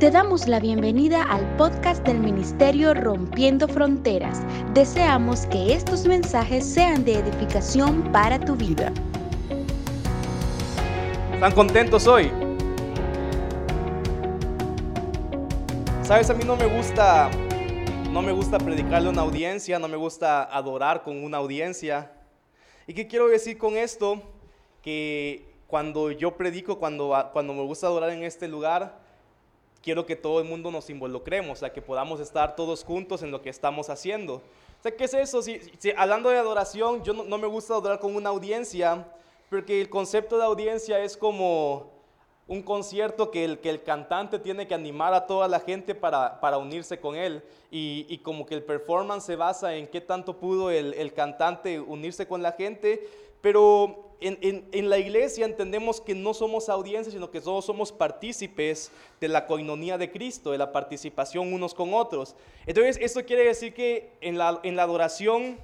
Te damos la bienvenida al podcast del Ministerio Rompiendo Fronteras. Deseamos que estos mensajes sean de edificación para tu vida. ¿Están contentos hoy? Sabes, a mí no me gusta no me gusta predicarle a una audiencia, no me gusta adorar con una audiencia. ¿Y qué quiero decir con esto? Que cuando yo predico, cuando, cuando me gusta adorar en este lugar, quiero que todo el mundo nos involucremos, sea, que podamos estar todos juntos en lo que estamos haciendo. O sea, ¿qué es eso? Si, hablando de adoración, yo no, me gusta adorar con una audiencia, porque el concepto de audiencia es como un concierto que el, que el cantante tiene que animar a toda la gente para, para unirse con él. Y, y, como que el performance se basa en qué tanto pudo el, el cantante unirse con la gente. Pero en, la iglesia entendemos que no somos audiencias, sino que todos somos partícipes de la coinonía de Cristo, de la participación unos con otros. Entonces, esto quiere decir que en la, en la adoración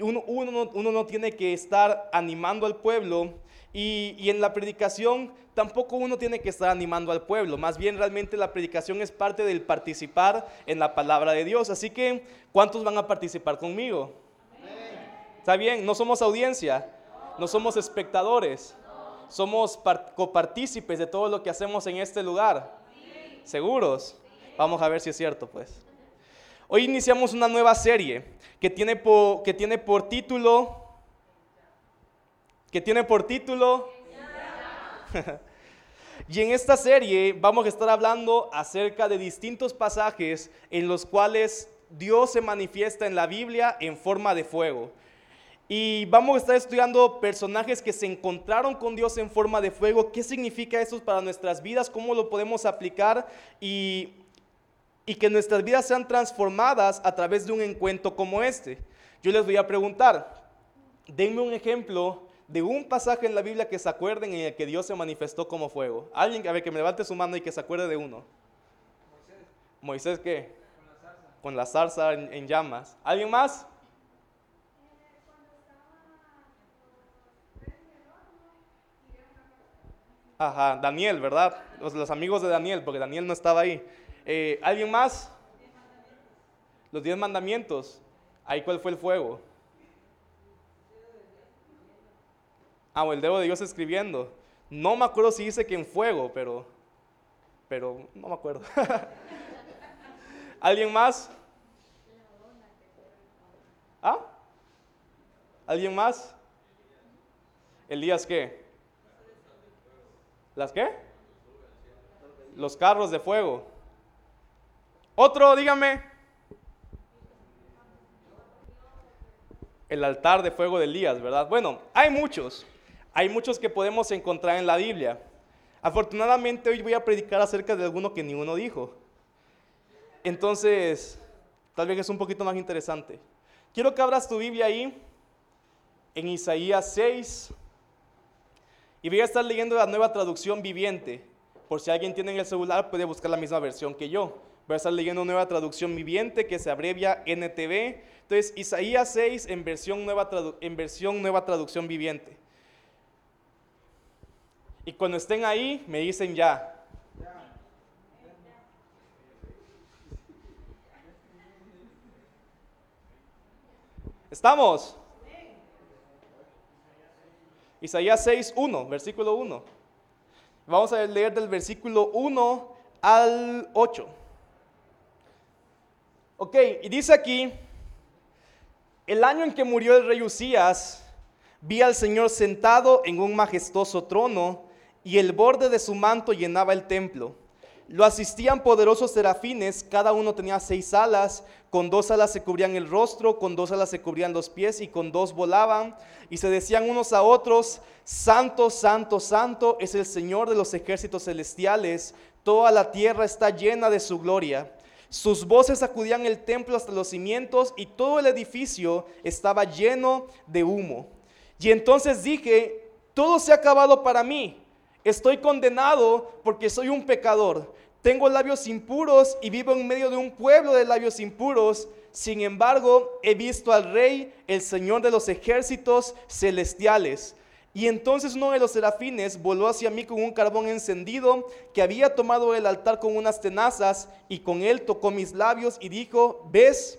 uno, uno, no tiene que estar animando al pueblo y, y, en la predicación tampoco uno tiene que estar animando al pueblo. Más bien realmente la predicación es parte del participar en la palabra de Dios. Así que, ¿cuántos van a participar conmigo? ¿Está bien? No somos audiencia no somos espectadores, somos copartícipes de todo lo que hacemos en este lugar. ¿Seguros? Vamos a ver si es cierto, pues. Hoy iniciamos una nueva serie que tiene por, que tiene por título, que tiene por título, y en esta serie vamos a estar hablando acerca de distintos pasajes en los cuales Dios se manifiesta en la Biblia en forma de fuego. Y vamos a estar estudiando personajes que se encontraron con Dios en forma de fuego. ¿Qué significa eso para nuestras vidas? ¿Cómo lo podemos aplicar? Y, y que nuestras vidas sean transformadas a través de un encuentro como este. Yo les voy a preguntar, denme un ejemplo de un pasaje en la Biblia que se acuerden en el que Dios se manifestó como fuego. Alguien, a ver, que me levante su mano y que se acuerde de uno. Moisés. ¿Moisés qué? Con la zarza. Con la zarza en llamas. ¿Alguien más? Ajá, Daniel, ¿verdad? Los, amigos de Daniel, porque Daniel no estaba ahí. Eh, ¿Alguien más? Los diez mandamientos. Ahí cuál fue el fuego. Ah, o el dedo de Dios escribiendo. No me acuerdo si dice que en fuego, pero, pero no me acuerdo. ¿Alguien más? ¿Ah? ¿Alguien más? ¿Elías qué? ¿Las qué? Los carros de fuego. Otro, dígame. El altar de fuego de Elías, ¿verdad? Bueno, hay muchos. Hay muchos que podemos encontrar en la Biblia. Afortunadamente hoy voy a predicar acerca de alguno que ninguno dijo. Entonces, tal vez es un poquito más interesante. Quiero que abras tu Biblia ahí en Isaías 6, y voy a estar leyendo la nueva traducción viviente. Por si alguien tiene en el celular, puede buscar la misma versión que yo. Voy a estar leyendo nueva traducción viviente que se abrevia NTV. Entonces, Isaías 6 en versión nueva, en versión nueva traducción viviente. Y cuando estén ahí, me dicen ya. ¿Estamos? Isaías 6, 1, versículo 1. Vamos a leer del versículo 1 al 8. Ok, y dice aquí, el año en que murió el rey Usías, vi al Señor sentado en un majestuoso trono y el borde de su manto llenaba el templo. Lo asistían poderosos serafines, cada uno tenía seis alas, con dos alas se cubrían el rostro, con dos alas se cubrían los pies y con dos volaban, y se decían unos a otros, Santo, Santo, Santo es el Señor de los ejércitos celestiales, toda la tierra está llena de su gloria. Sus voces sacudían el templo hasta los cimientos y todo el edificio estaba lleno de humo. Y entonces dije, todo se ha acabado para mí. Estoy condenado porque soy un pecador. Tengo labios impuros y vivo en medio de un pueblo de labios impuros. Sin embargo, he visto al Rey, el Señor de los ejércitos celestiales. Y entonces uno de los serafines voló hacia mí con un carbón encendido que había tomado el altar con unas tenazas y con él tocó mis labios y dijo, ves,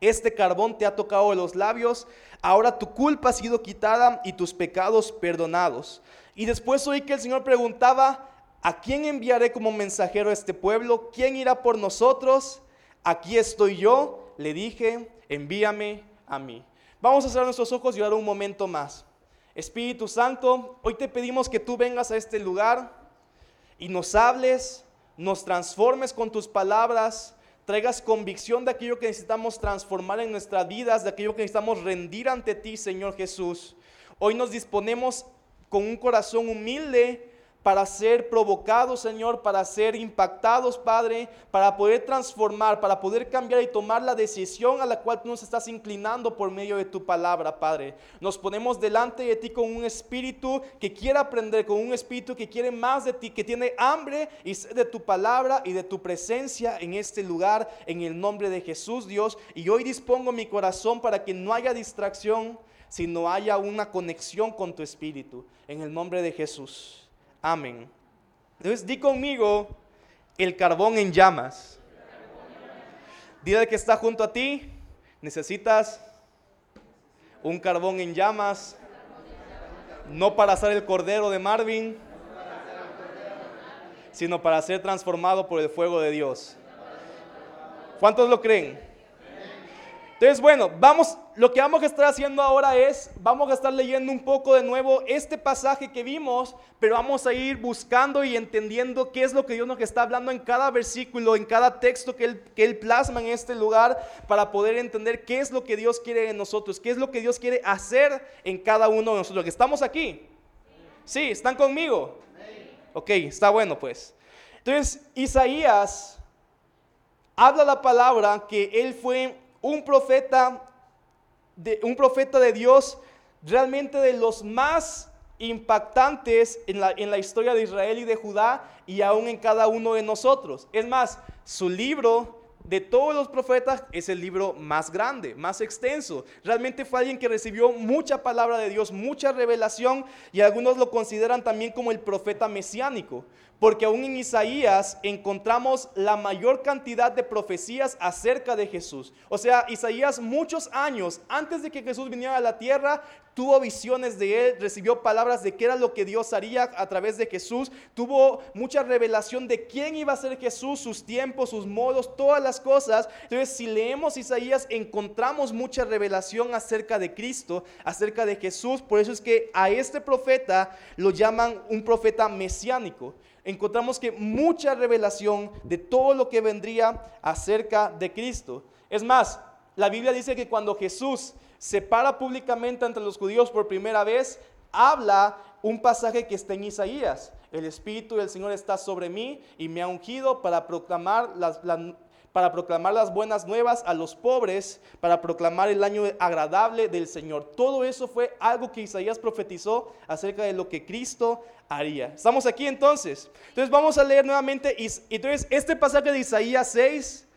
este carbón te ha tocado los labios, ahora tu culpa ha sido quitada y tus pecados perdonados. Y después oí que el Señor preguntaba, ¿a quién enviaré como mensajero a este pueblo? ¿Quién irá por nosotros? Aquí estoy yo, le dije, envíame a mí. Vamos a cerrar nuestros ojos y orar un momento más. Espíritu Santo, hoy te pedimos que tú vengas a este lugar y nos hables, nos transformes con tus palabras, traigas convicción de aquello que necesitamos transformar en nuestras vidas, de aquello que necesitamos rendir ante ti, Señor Jesús. Hoy nos disponemos con un corazón humilde para ser provocados, Señor, para ser impactados, Padre, para poder transformar, para poder cambiar y tomar la decisión a la cual tú nos estás inclinando por medio de tu palabra, Padre. Nos ponemos delante de ti con un espíritu que quiere aprender, con un espíritu que quiere más de ti, que tiene hambre y de tu palabra y de tu presencia en este lugar, en el nombre de Jesús, Dios. Y hoy dispongo mi corazón para que no haya distracción, sino haya una conexión con tu espíritu, en el nombre de Jesús. Amén. Entonces di conmigo el carbón en llamas. Dile que está junto a ti, necesitas un carbón en llamas, no para ser el cordero de Marvin, sino para ser transformado por el fuego de Dios. ¿Cuántos lo creen? Entonces, bueno, vamos, lo que vamos a estar haciendo ahora es, vamos a estar leyendo un poco de nuevo este pasaje que vimos, pero vamos a ir buscando y entendiendo qué es lo que Dios nos está hablando en cada versículo, en cada texto que Él, que él plasma en este lugar, para poder entender qué es lo que Dios quiere en nosotros, qué es lo que Dios quiere hacer en cada uno de nosotros. ¿Que estamos aquí? Sí, ¿están conmigo? Ok, está bueno pues. Entonces, Isaías habla la palabra que Él fue un profeta de, un profeta de Dios realmente de los más impactantes en la, en la historia de Israel y de Judá y aún en cada uno de nosotros. Es más, su libro de todos los profetas es el libro más grande, más extenso. Realmente fue alguien que recibió mucha palabra de Dios, mucha revelación y algunos lo consideran también como el profeta mesiánico, porque aún en Isaías encontramos la mayor cantidad de profecías acerca de Jesús. O sea, Isaías muchos años antes de que Jesús viniera a la tierra, tuvo visiones de él, recibió palabras de qué era lo que Dios haría a través de Jesús, tuvo mucha revelación de quién iba a ser Jesús, sus tiempos, sus modos, todas las cosas. Entonces, si leemos Isaías, encontramos mucha revelación acerca de Cristo, acerca de Jesús. Por eso es que a este profeta lo llaman un profeta mesiánico encontramos que mucha revelación de todo lo que vendría acerca de Cristo. Es más, la Biblia dice que cuando Jesús se para públicamente ante los judíos por primera vez, habla un pasaje que está en Isaías. El Espíritu del Señor está sobre mí y me ha ungido para proclamar las, para proclamar las buenas nuevas a los pobres, para proclamar el año agradable del Señor. Todo eso fue algo que Isaías profetizó acerca de lo que Cristo haría. ¿Estamos aquí entonces? Entonces vamos a leer nuevamente. Entonces este pasaje de Isaías 6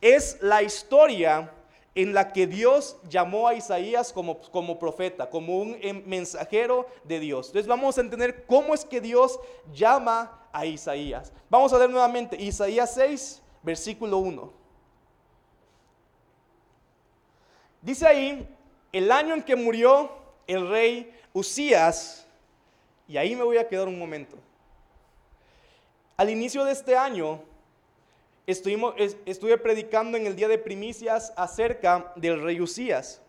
es la historia en la que Dios llamó a Isaías como, como profeta, como un em, mensajero de Dios. Entonces vamos a entender cómo es que Dios llama a Isaías. Vamos a leer nuevamente Isaías 6, versículo 1. Dice ahí, el año en que murió el rey Usías, y ahí me voy a quedar un momento. Al inicio de este año, estuvimos, estuve predicando en el día de primicias acerca del rey Usías.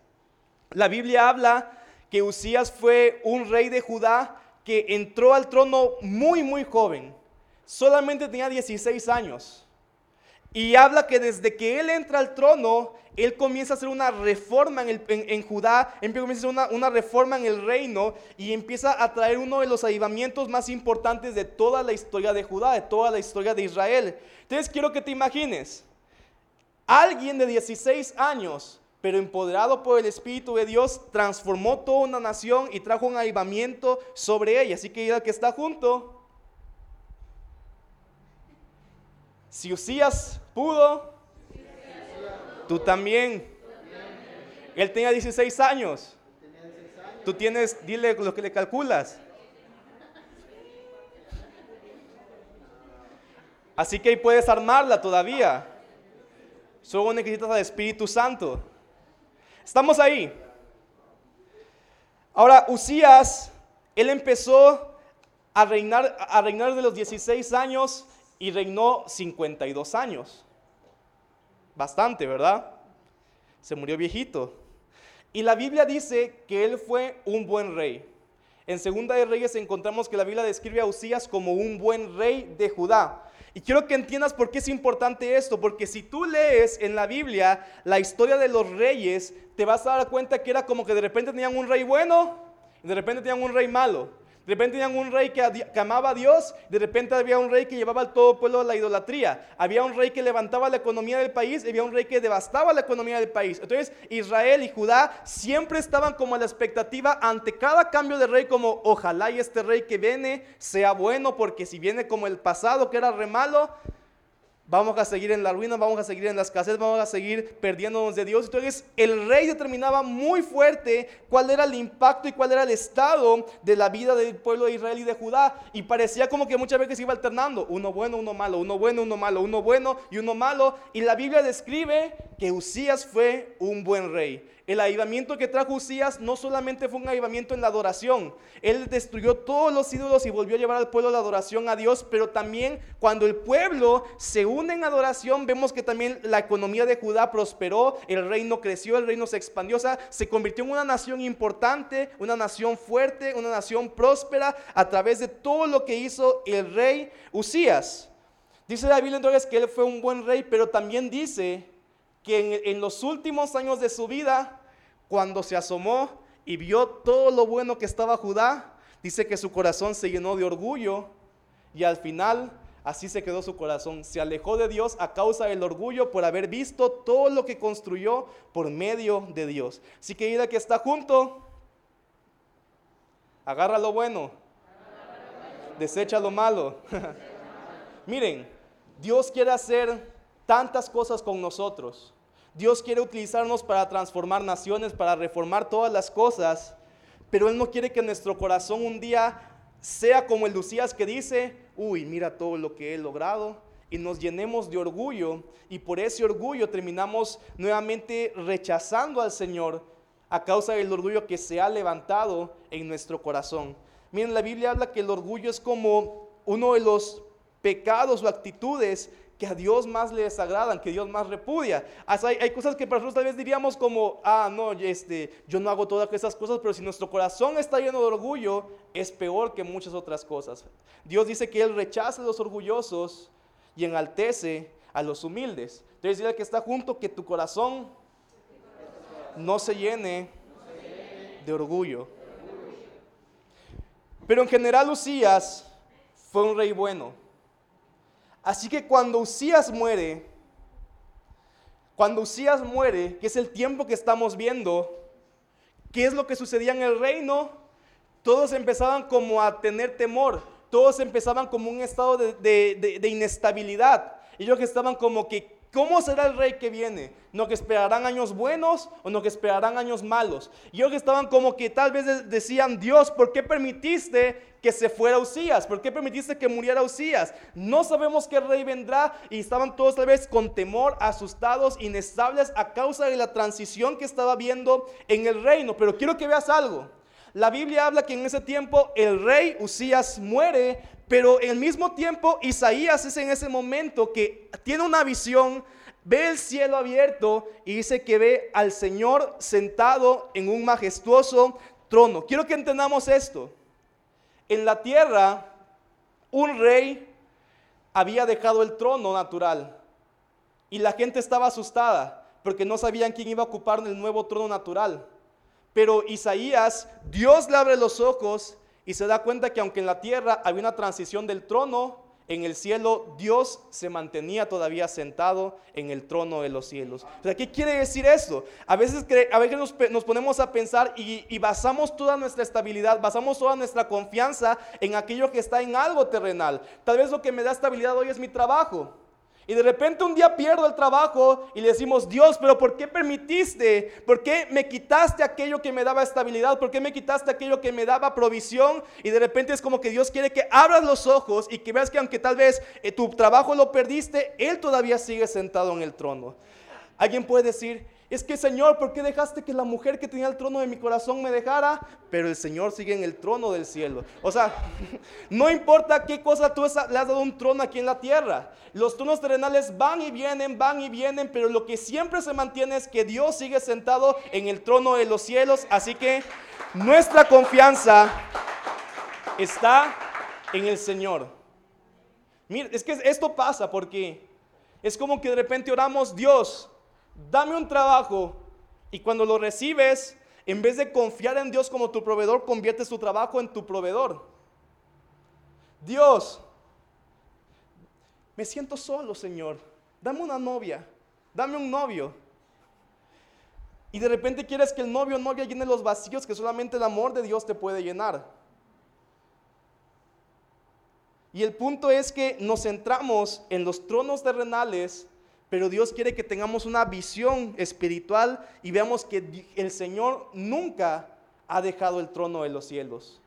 La Biblia habla que Usías fue un rey de Judá que entró al trono muy, muy joven. Solamente tenía 16 años. Y habla que desde que él entra al trono, él comienza a hacer una reforma en, Judá, empieza a hacer una, una, reforma en el reino y empieza a traer uno de los avivamientos más importantes de toda la historia de Judá, de toda la historia de Israel. Entonces quiero que te imagines, alguien de 16 años, pero empoderado por el Espíritu de Dios, transformó toda una nación y trajo un avivamiento sobre ella. Así que el que está junto, Si Usías pudo, tú también. Él tenía 16 años. Tú tienes, dile lo que le calculas. Así que ahí puedes armarla todavía. Solo necesitas al Espíritu Santo. Estamos ahí. Ahora, Usías, él empezó a reinar, a reinar de los 16 años y reinó 52 años. Bastante, ¿verdad? Se murió viejito. Y la Biblia dice que él fue un buen rey. En Segunda de Reyes encontramos que la Biblia describe a Usías como un buen rey de Judá. Y quiero que entiendas por qué es importante esto, porque si tú lees en la Biblia la historia de los reyes, te vas a dar cuenta que era como que de repente tenían un rey bueno y de repente tenían un rey malo. De repente tenían un rey que, amaba a Dios, de repente había un rey que llevaba al todo pueblo a la idolatría. Había un rey que levantaba la economía del país, había un rey que devastaba la economía del país. Entonces Israel y Judá siempre estaban como a la expectativa ante cada cambio de rey como ojalá y este rey que viene sea bueno, porque si viene como el pasado que era re malo, Vamos a seguir en la ruina, vamos a seguir en la escasez, vamos a seguir perdiéndonos de Dios. Entonces el rey determinaba muy fuerte cuál era el impacto y cuál era el estado de la vida del pueblo de Israel y de Judá. Y parecía como que muchas veces iba alternando, uno bueno, uno malo, uno bueno, uno malo, uno bueno y uno malo. Y la Biblia describe que Usías fue un buen rey. El avivamiento que trajo Usías no solamente fue un avivamiento en la adoración, él destruyó todos los ídolos y volvió a llevar al pueblo la adoración a Dios, pero también cuando el pueblo se une en adoración, vemos que también la economía de Judá prosperó, el reino creció, el reino se expandió, o sea, se convirtió en una nación importante, una nación fuerte, una nación próspera a través de todo lo que hizo el rey Usías. Dice la Biblia entonces que él fue un buen rey, pero también dice que en, los últimos años de su vida, cuando se asomó y vio todo lo bueno que estaba Judá, dice que su corazón se llenó de orgullo y al final así se quedó su corazón. Se alejó de Dios a causa del orgullo por haber visto todo lo que construyó por medio de Dios. Así que ida que está junto, agarra lo bueno, desecha lo malo. Miren, Dios quiere hacer tantas cosas con nosotros. Dios quiere utilizarnos para transformar naciones, para reformar todas las cosas, pero Él no quiere que nuestro corazón un día sea como el Lucías que dice, uy, mira todo lo que he logrado, y nos llenemos de orgullo, y por ese orgullo terminamos nuevamente rechazando al Señor a causa del orgullo que se ha levantado en nuestro corazón. Miren, la Biblia habla que el orgullo es como uno de los pecados o actitudes que a Dios más le desagradan, que Dios más repudia. hay, cosas que para nosotros tal vez diríamos como, ah, no, este, yo no hago todas esas cosas, pero si nuestro corazón está lleno de orgullo, es peor que muchas otras cosas. Dios dice que Él rechaza a los orgullosos y enaltece a los humildes. Entonces dile que está junto que tu corazón no se llene de orgullo. Pero en general Lucías fue un rey bueno. Así que cuando Usías muere, cuando Usías muere, que es el tiempo que estamos viendo, ¿qué es lo que sucedía en el reino? Todos empezaban como a tener temor, todos empezaban como un estado de, inestabilidad. Ellos estaban como que ¿Cómo será el rey que viene? ¿No que esperarán años buenos o no que esperarán años malos? Y ellos estaban como que tal vez decían, Dios, ¿por qué permitiste que se fuera Usías? ¿Por qué permitiste que muriera Usías? No sabemos qué rey vendrá y estaban todos tal vez con temor, asustados, inestables a causa de la transición que estaba viendo en el reino. Pero quiero que veas algo. La Biblia habla que en ese tiempo el rey Usías muere, pero al mismo tiempo Isaías es en ese momento que tiene una visión, ve el cielo abierto y dice que ve al Señor sentado en un majestuoso trono. Quiero que entendamos esto. En la tierra, un rey había dejado el trono natural y la gente estaba asustada porque no sabían quién iba a ocupar el nuevo trono natural. Pero Isaías, Dios le abre los ojos y se da cuenta que aunque en la tierra había una transición del trono, en el cielo Dios se mantenía todavía sentado en el trono de los cielos. ¿qué quiere decir eso? A veces, a veces nos, ponemos a pensar y, basamos toda nuestra estabilidad, basamos toda nuestra confianza en aquello que está en algo terrenal. Tal vez lo que me da estabilidad hoy es mi trabajo. Y de repente un día pierdo el trabajo y le decimos, Dios, pero ¿por qué permitiste? ¿Por qué me quitaste aquello que me daba estabilidad? ¿Por qué me quitaste aquello que me daba provisión? Y de repente es como que Dios quiere que abras los ojos y que veas que aunque tal vez eh, tu trabajo lo perdiste, Él todavía sigue sentado en el trono. Alguien puede decir, es que Señor, ¿por qué dejaste que la mujer que tenía el trono de mi corazón me dejara? Pero el Señor sigue en el trono del cielo. O sea, no importa qué cosa tú le has dado un trono aquí en la tierra. Los tronos terrenales van y vienen, van y vienen, pero lo que siempre se mantiene es que Dios sigue sentado en el trono de los cielos. Así que nuestra confianza está en el Señor. Mira, es que esto pasa porque es como que de repente oramos, Dios, dame un trabajo. Y cuando lo recibes, en vez de confiar en Dios como tu proveedor, conviertes tu trabajo en tu proveedor. Dios, me siento solo, Señor. Dame una novia, dame un novio. Y de repente quieres que el novio o novia llene los vacíos que solamente el amor de Dios te puede llenar. Y el punto es que nos centramos en los tronos terrenales pero Dios quiere que tengamos una visión espiritual y veamos que el Señor nunca ha dejado el trono de los cielos.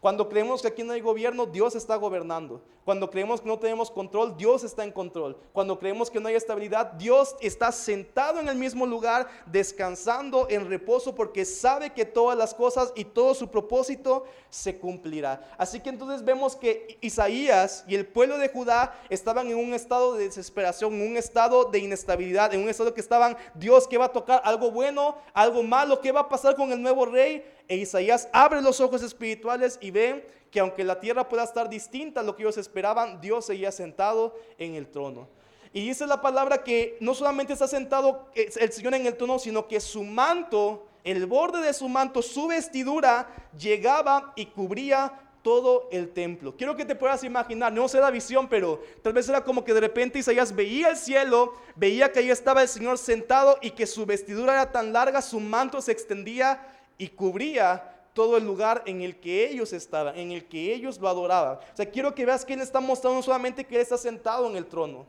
Cuando creemos que aquí no hay gobierno, Dios está gobernando. Cuando creemos que no tenemos control, Dios está en control. Cuando creemos que no hay estabilidad, Dios está sentado en el mismo lugar, descansando en reposo, porque sabe que todas las cosas y todo su propósito se cumplirá. Así que entonces vemos que Isaías y el pueblo de Judá estaban en un estado de desesperación, en un estado de inestabilidad, en un estado que estaban, Dios, ¿qué va a tocar? ¿Algo bueno? ¿Algo malo? ¿Qué va a pasar con el nuevo rey? E Isaías abre los ojos espirituales y ve que aunque la tierra pueda estar distinta a lo que ellos esperaban, Dios seguía sentado en el trono. Y dice la palabra que no solamente está sentado el Señor en el trono, sino que su manto, el borde de su manto, su vestidura, llegaba y cubría todo el templo. Quiero que te puedas imaginar, no sé la visión, pero tal vez era como que de repente Isaías veía el cielo, veía que ahí estaba el Señor sentado y que su vestidura era tan larga, su manto se extendía y cubría todo el lugar en el que ellos estaban, en el que ellos lo adoraban. O sea, quiero que veas que Él está mostrando solamente que Él está sentado en el trono,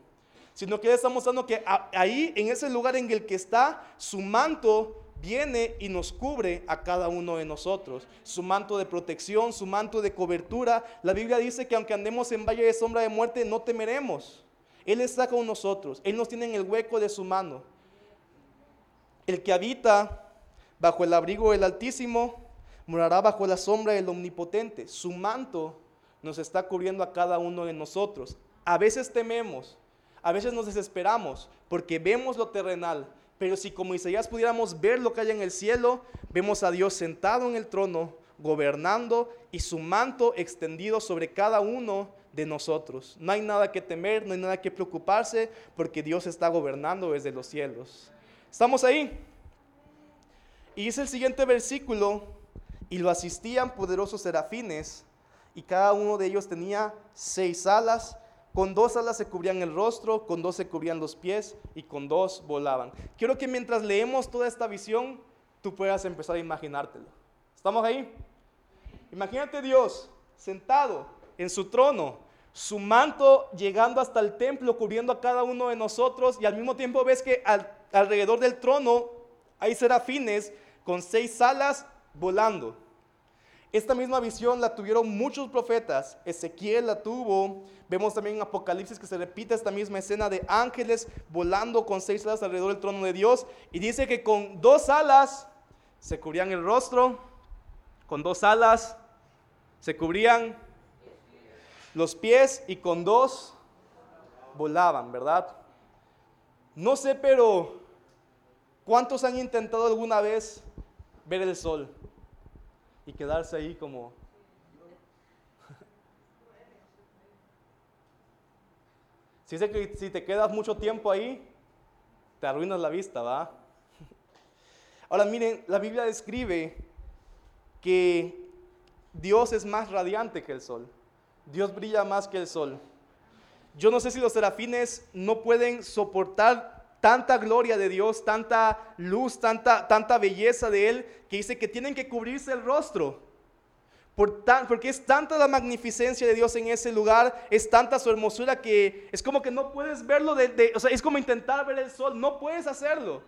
sino que Él está mostrando que ahí, en ese lugar en el que está, su manto viene y nos cubre a cada uno de nosotros. Su manto de protección, su manto de cobertura. La Biblia dice que aunque andemos en valle de sombra de muerte, no temeremos. Él está con nosotros. Él nos tiene en el hueco de su mano. El que habita bajo el abrigo del Altísimo morará bajo la sombra del Omnipotente. Su manto nos está cubriendo a cada uno de nosotros. A veces tememos, a veces nos desesperamos porque vemos lo terrenal, pero si como Isaías pudiéramos ver lo que hay en el cielo, vemos a Dios sentado en el trono, gobernando y su manto extendido sobre cada uno de nosotros. No hay nada que temer, no hay nada que preocuparse porque Dios está gobernando desde los cielos. ¿Estamos ahí? Y dice el siguiente versículo, y lo asistían poderosos serafines, y cada uno de ellos tenía seis alas. Con dos alas se cubrían el rostro, con dos se cubrían los pies y con dos volaban. Quiero que mientras leemos toda esta visión, tú puedas empezar a imaginártelo. ¿Estamos ahí? Imagínate Dios sentado en su trono, su manto llegando hasta el templo, cubriendo a cada uno de nosotros, y al mismo tiempo ves que alrededor del trono hay serafines con seis alas volando. Esta misma visión la tuvieron muchos profetas. Ezequiel la tuvo. Vemos también en Apocalipsis que se repite esta misma escena de ángeles volando con seis alas alrededor del trono de Dios. Y dice que con dos alas se cubrían el rostro, con dos alas se cubrían los pies y con dos volaban, ¿verdad? No sé, pero ¿cuántos han intentado alguna vez ver el sol y quedarse ahí como... Si, que si te quedas mucho tiempo ahí, te arruinas la vista, ¿va? Ahora miren, la Biblia describe que Dios es más radiante que el sol. Dios brilla más que el sol. Yo no sé si los serafines no pueden soportar tanta gloria de Dios, tanta luz, tanta, tanta belleza de Él, que dice que tienen que cubrirse el rostro. por tan, porque es tanta la magnificencia de Dios en ese lugar, es tanta su hermosura que es como que no puedes verlo, de, o sea, es como intentar ver el sol, no puedes hacerlo.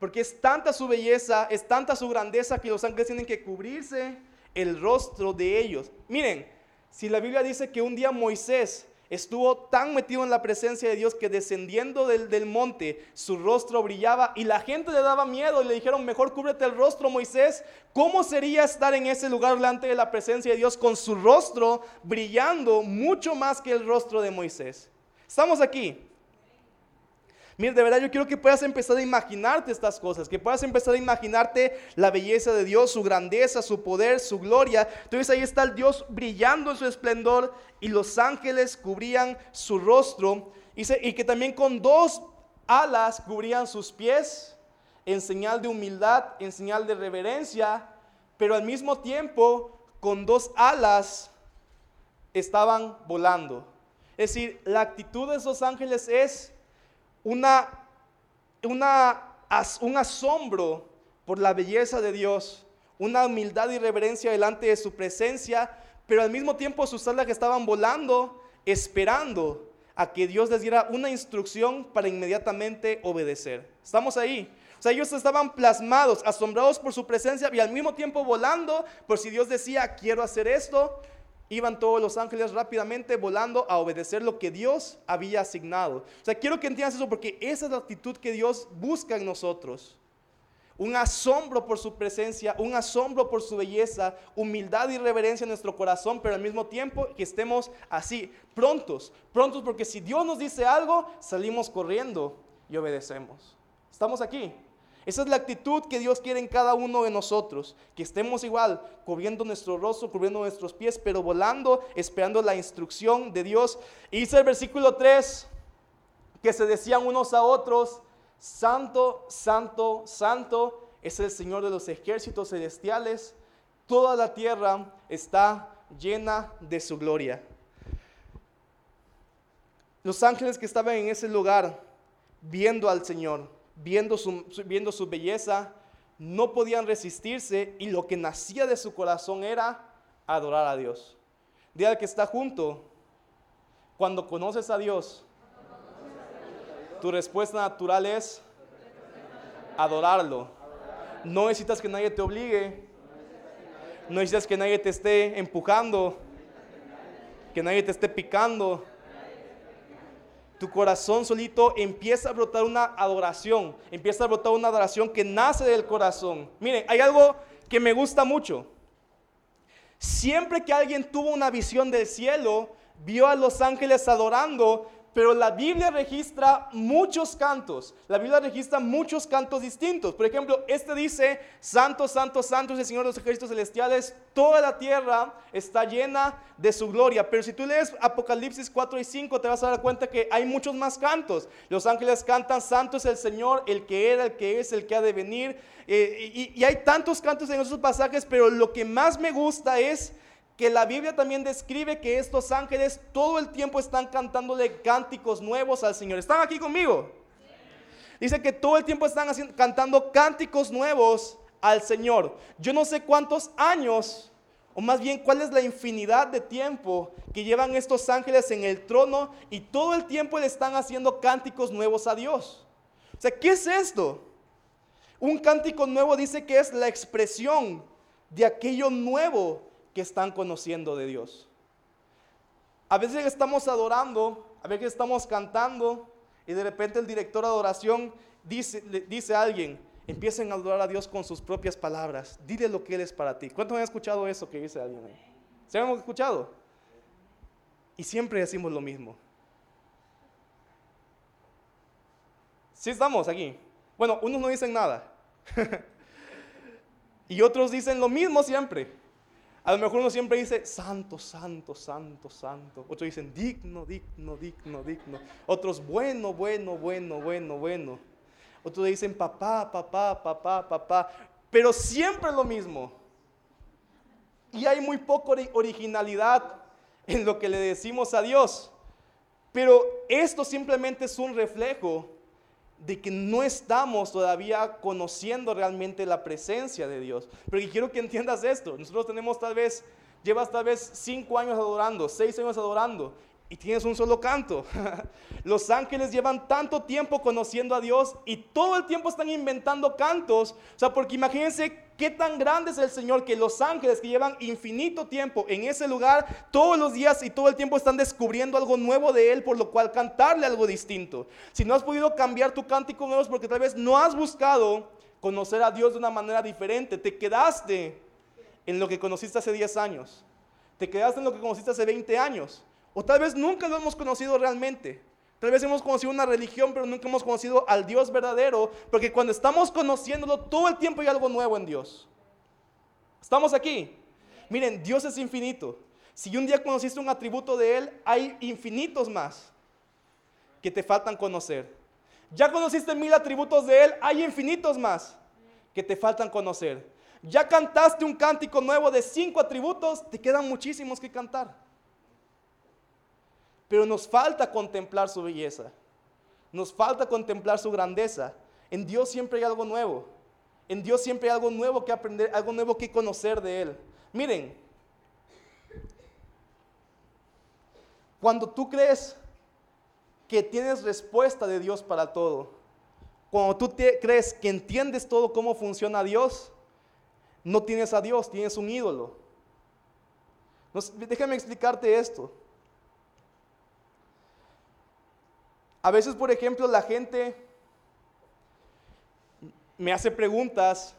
Porque es tanta su belleza, es tanta su grandeza que los ángeles tienen que cubrirse el rostro de ellos. Miren, si la Biblia dice que un día Moisés estuvo tan metido en la presencia de Dios que descendiendo del, monte su rostro brillaba y la gente le daba miedo y le dijeron, mejor cúbrete el rostro Moisés. ¿Cómo sería estar en ese lugar delante de la presencia de Dios con su rostro brillando mucho más que el rostro de Moisés? Estamos aquí. Mira, de verdad yo quiero que puedas empezar a imaginarte estas cosas, que puedas empezar a imaginarte la belleza de Dios, su grandeza, su poder, su gloria. Entonces ahí está el Dios brillando en su esplendor y los ángeles cubrían su rostro. y que también con dos alas cubrían sus pies en señal de humildad, en señal de reverencia, pero al mismo tiempo con dos alas estaban volando. Es decir, la actitud de esos ángeles es una, una, un asombro por la belleza de Dios, una humildad y reverencia delante de su presencia, pero al mismo tiempo sus alas que estaban volando, esperando a que Dios les diera una instrucción para inmediatamente obedecer. Estamos ahí. O sea, ellos estaban plasmados, asombrados por su presencia y al mismo tiempo volando por si Dios decía, quiero hacer esto, iban todos los ángeles rápidamente volando a obedecer lo que Dios había asignado. O sea, quiero que entiendas eso porque esa es la actitud que Dios busca en nosotros. Un asombro por su presencia, un asombro por su belleza, humildad y reverencia en nuestro corazón, pero al mismo tiempo que estemos así, prontos, prontos porque si Dios nos dice algo, salimos corriendo y obedecemos. ¿Estamos aquí? Esa es la actitud que Dios quiere en cada uno de nosotros, que estemos igual, cubriendo nuestro rostro, cubriendo nuestros pies, pero volando, esperando la instrucción de Dios. Y dice el versículo 3, que se decían unos a otros, Santo, Santo, Santo es el Señor de los ejércitos celestiales, toda la tierra está llena de su gloria. Los ángeles que estaban en ese lugar, viendo al Señor, viendo su, viendo su belleza, no podían resistirse y lo que nacía de su corazón era adorar a Dios. Día que está junto, cuando conoces a Dios, tu respuesta natural es adorarlo. No necesitas que nadie te obligue, no necesitas que nadie te esté empujando, que nadie te esté picando tu corazón solito empieza a brotar una adoración, empieza a brotar una adoración que nace del corazón. Miren, hay algo que me gusta mucho. Siempre que alguien tuvo una visión del cielo, vio a los ángeles adorando, pero la Biblia registra muchos cantos. La Biblia registra muchos cantos distintos. Por ejemplo, este dice, Santo, Santo, Santo es el Señor de los ejércitos celestiales. Toda la tierra está llena de su gloria. Pero si tú lees Apocalipsis 4 y 5, te vas a dar cuenta que hay muchos más cantos. Los ángeles cantan, Santo es el Señor, el que era, el que es, el que ha de venir. Eh, y, y hay tantos cantos en esos pasajes, pero lo que más me gusta es que la Biblia también describe que estos ángeles todo el tiempo están cantándole cánticos nuevos al Señor. ¿Están aquí conmigo? Dice que todo el tiempo están cantando cánticos nuevos al Señor. Yo no sé cuántos años, o más bien cuál es la infinidad de tiempo que llevan estos ángeles en el trono y todo el tiempo le están haciendo cánticos nuevos a Dios. O sea, ¿qué es esto? Un cántico nuevo dice que es la expresión de aquello nuevo que están conociendo de Dios. A veces estamos adorando, a veces estamos cantando y de repente el director de adoración dice, dice a alguien, empiecen a adorar a Dios con sus propias palabras, dile lo que Él es para ti. ¿Cuántos han escuchado eso que dice alguien ahí? ¿Se han escuchado? Y siempre decimos lo mismo. Sí estamos aquí. Bueno, unos no dicen nada. y otros dicen lo mismo siempre. A lo mejor uno siempre dice, santo, santo, santo, santo. Otros dicen, digno, digno, digno, digno. Otros, bueno, bueno, bueno, bueno, bueno. Otros dicen, papá, papá, papá, papá. Pero siempre lo mismo. Y hay muy poca originalidad en lo que le decimos a Dios. Pero esto simplemente es un reflejo de que no estamos todavía conociendo realmente la presencia de Dios. Pero quiero que entiendas esto. Nosotros tenemos tal vez, llevas tal vez cinco años adorando, seis años adorando, y tienes un solo canto. Los ángeles llevan tanto tiempo conociendo a Dios y todo el tiempo están inventando cantos. O sea, porque imagínense qué tan grande es el Señor que los ángeles que llevan infinito tiempo en ese lugar, todos los días y todo el tiempo están descubriendo algo nuevo de Él, por lo cual cantarle algo distinto. Si no has podido cambiar tu cántico nuevo es porque tal vez no has buscado conocer a Dios de una manera diferente. Te quedaste en lo que conociste hace 10 años. Te quedaste en lo que conociste hace 20 años. O tal vez nunca lo hemos conocido realmente. Tal vez hemos conocido una religión, pero nunca hemos conocido al Dios verdadero, porque cuando estamos conociéndolo, todo el tiempo hay algo nuevo en Dios. ¿Estamos aquí? Miren, Dios es infinito. Si un día conociste un atributo de Él, hay infinitos más que te faltan conocer. Ya conociste mil atributos de Él, hay infinitos más que te faltan conocer. Ya cantaste un cántico nuevo de cinco atributos, te quedan muchísimos que cantar. Pero nos falta contemplar su belleza. Nos falta contemplar su grandeza. En Dios siempre hay algo nuevo. En Dios siempre hay algo nuevo que aprender, algo nuevo que conocer de Él. Miren, cuando tú crees que tienes respuesta de Dios para todo, cuando tú crees que entiendes todo cómo funciona Dios, no tienes a Dios, tienes un ídolo. déjame explicarte esto. A veces, por ejemplo, la gente me hace preguntas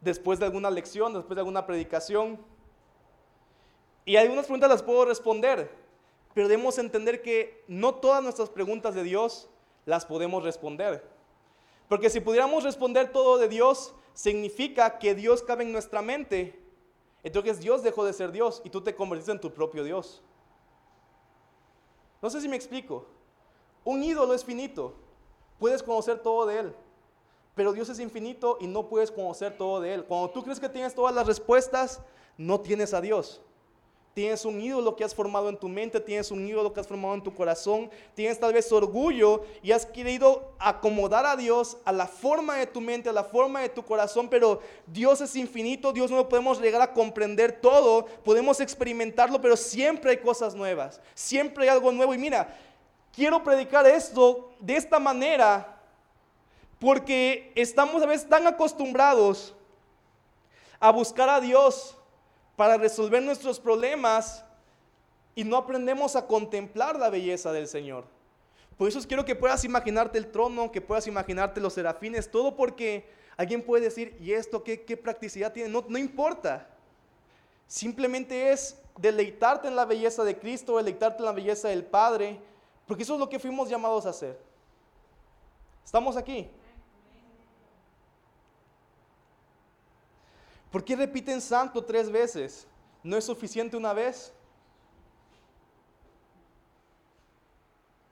después de alguna lección, después de alguna predicación. Y algunas preguntas las puedo responder, pero debemos entender que no todas nuestras preguntas de Dios las podemos responder. Porque si pudiéramos responder todo de Dios, significa que Dios cabe en nuestra mente. Entonces Dios dejó de ser Dios y tú te convertiste en tu propio Dios. No sé si me explico. Un ídolo es finito. Puedes conocer todo de él. Pero Dios es infinito y no puedes conocer todo de él. Cuando tú crees que tienes todas las respuestas, no tienes a Dios. Tienes un ídolo que has formado en tu mente, tienes un ídolo que has formado en tu corazón, tienes tal vez orgullo y has querido acomodar a Dios a la forma de tu mente, a la forma de tu corazón, pero Dios es infinito, Dios no lo podemos llegar a comprender todo, podemos experimentarlo, pero siempre hay cosas nuevas, siempre hay algo nuevo. Y mira, quiero predicar esto de esta manera porque estamos a veces tan acostumbrados a buscar a Dios para resolver nuestros problemas y no aprendemos a contemplar la belleza del Señor. Por eso quiero que puedas imaginarte el trono, que puedas imaginarte los serafines, todo porque alguien puede decir, ¿y esto qué, practicidad tiene? No, no importa. Simplemente es deleitarte en la belleza de Cristo, deleitarte en la belleza del Padre, porque eso es lo que fuimos llamados a hacer. ¿Estamos aquí? ¿Por qué repiten santo tres veces? ¿No es suficiente una vez?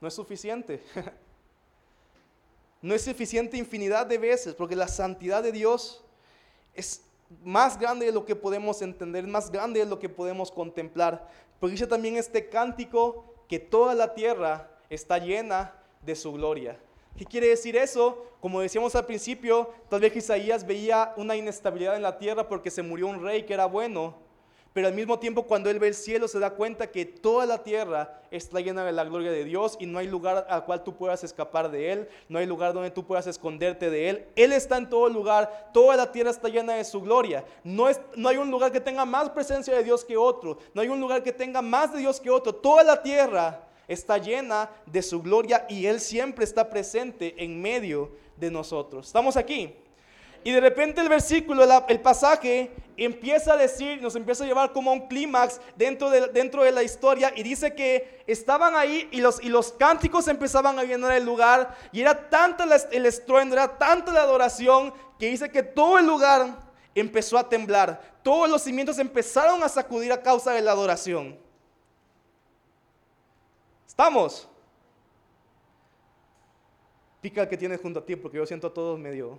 No es suficiente. no es suficiente infinidad de veces, porque la santidad de Dios es más grande de lo que podemos entender, más grande de lo que podemos contemplar. Porque dice también este cántico que toda la tierra está llena de su gloria. ¿Qué quiere decir eso? Como decíamos al principio, tal vez Isaías veía una inestabilidad en la tierra porque se murió un rey que era bueno, pero al mismo tiempo cuando él ve el cielo se da cuenta que toda la tierra está llena de la gloria de Dios y no hay lugar al cual tú puedas escapar de él, no hay lugar donde tú puedas esconderte de él. Él está en todo lugar, toda la tierra está llena de su gloria. No, es, no hay un lugar que tenga más presencia de Dios que otro, no hay un lugar que tenga más de Dios que otro. Toda la tierra está llena de su gloria y Él siempre está presente en medio de nosotros. ¿Estamos aquí? Y de repente el versículo, el pasaje empieza a decir, nos empieza a llevar como un clímax dentro de, dentro de la historia y dice que estaban ahí y los, y los cánticos empezaban a llenar el lugar y era tanta el estruendo, era tanta la adoración que dice que todo el lugar empezó a temblar, todos los cimientos empezaron a sacudir a causa de la adoración. Vamos. Pica al que tienes junto a ti, porque yo siento a todos medio.